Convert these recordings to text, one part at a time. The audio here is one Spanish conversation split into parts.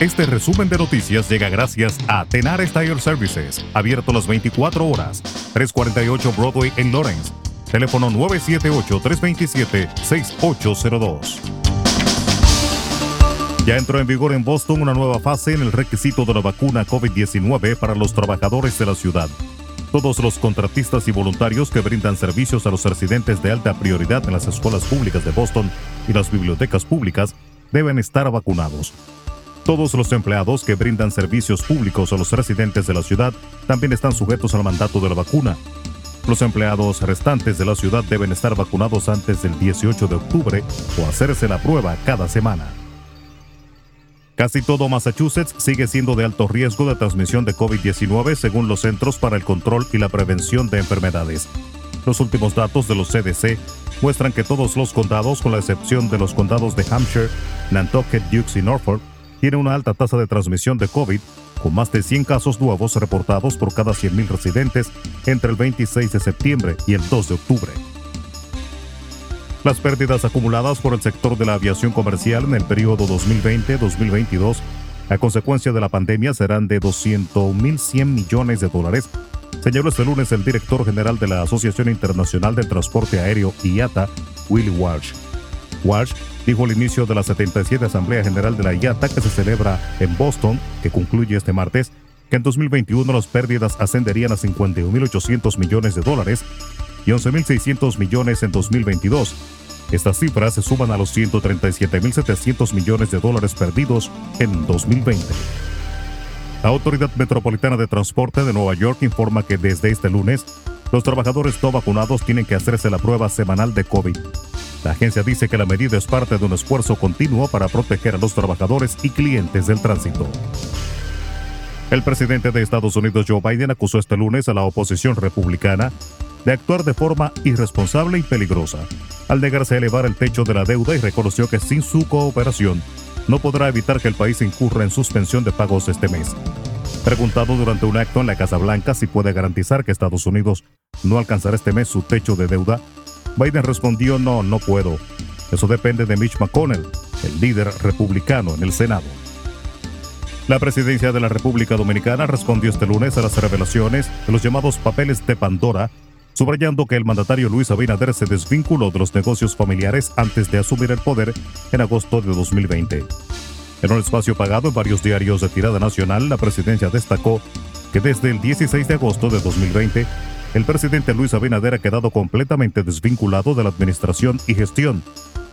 Este resumen de noticias llega gracias a Tenar Tire Services, abierto las 24 horas, 348 Broadway en Lawrence. Teléfono 978-327-6802. Ya entró en vigor en Boston una nueva fase en el requisito de la vacuna COVID-19 para los trabajadores de la ciudad. Todos los contratistas y voluntarios que brindan servicios a los residentes de alta prioridad en las escuelas públicas de Boston y las bibliotecas públicas deben estar vacunados. Todos los empleados que brindan servicios públicos a los residentes de la ciudad también están sujetos al mandato de la vacuna. Los empleados restantes de la ciudad deben estar vacunados antes del 18 de octubre o hacerse la prueba cada semana. Casi todo Massachusetts sigue siendo de alto riesgo de transmisión de COVID-19 según los Centros para el Control y la Prevención de Enfermedades. Los últimos datos de los CDC muestran que todos los condados, con la excepción de los condados de Hampshire, Nantucket, Dukes y Norfolk, tienen una alta tasa de transmisión de COVID, con más de 100 casos nuevos reportados por cada 100.000 residentes entre el 26 de septiembre y el 2 de octubre. Las pérdidas acumuladas por el sector de la aviación comercial en el periodo 2020-2022 a consecuencia de la pandemia serán de 200.100 millones de dólares, señaló este lunes el director general de la Asociación Internacional del Transporte Aéreo IATA, Willy Walsh. Walsh dijo al inicio de la 77 Asamblea General de la IATA que se celebra en Boston, que concluye este martes, que en 2021 las pérdidas ascenderían a 51.800 millones de dólares y 11.600 millones en 2022. Estas cifras se suman a los 137.700 millones de dólares perdidos en 2020. La Autoridad Metropolitana de Transporte de Nueva York informa que desde este lunes, los trabajadores no vacunados tienen que hacerse la prueba semanal de COVID. La agencia dice que la medida es parte de un esfuerzo continuo para proteger a los trabajadores y clientes del tránsito. El presidente de Estados Unidos Joe Biden acusó este lunes a la oposición republicana de actuar de forma irresponsable y peligrosa, al negarse a elevar el techo de la deuda y reconoció que sin su cooperación no podrá evitar que el país incurra en suspensión de pagos este mes. Preguntado durante un acto en la Casa Blanca si puede garantizar que Estados Unidos no alcanzará este mes su techo de deuda, Biden respondió no, no puedo. Eso depende de Mitch McConnell, el líder republicano en el Senado. La presidencia de la República Dominicana respondió este lunes a las revelaciones de los llamados papeles de Pandora subrayando que el mandatario Luis Abinader se desvinculó de los negocios familiares antes de asumir el poder en agosto de 2020. En un espacio pagado en varios diarios de tirada nacional, la presidencia destacó que desde el 16 de agosto de 2020, el presidente Luis Abinader ha quedado completamente desvinculado de la administración y gestión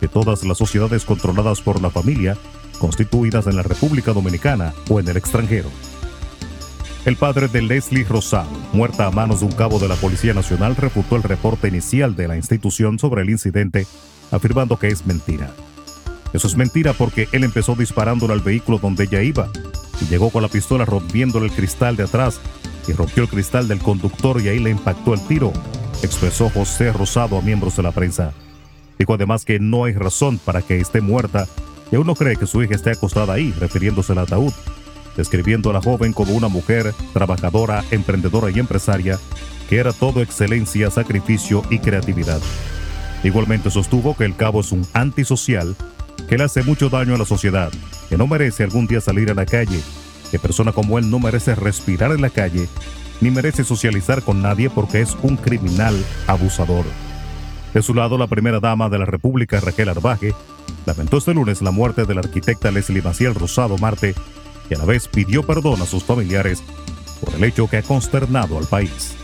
de todas las sociedades controladas por la familia, constituidas en la República Dominicana o en el extranjero. El padre de Leslie Rosado, muerta a manos de un cabo de la Policía Nacional, refutó el reporte inicial de la institución sobre el incidente, afirmando que es mentira. Eso es mentira porque él empezó disparándole al vehículo donde ella iba y llegó con la pistola rompiéndole el cristal de atrás y rompió el cristal del conductor y ahí le impactó el tiro, expresó José Rosado a miembros de la prensa. Dijo además que no hay razón para que esté muerta y aún no cree que su hija esté acostada ahí, refiriéndose al ataúd describiendo a la joven como una mujer trabajadora, emprendedora y empresaria, que era todo excelencia, sacrificio y creatividad. Igualmente sostuvo que el cabo es un antisocial, que le hace mucho daño a la sociedad, que no merece algún día salir a la calle, que persona como él no merece respirar en la calle, ni merece socializar con nadie porque es un criminal abusador. De su lado, la primera dama de la República, Raquel Arbaje, lamentó este lunes la muerte de la arquitecta Leslie Maciel Rosado Marte, y a la vez pidió perdón a sus familiares por el hecho que ha consternado al país.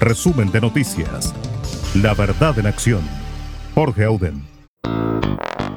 Resumen de noticias. La verdad en acción. Jorge Auden.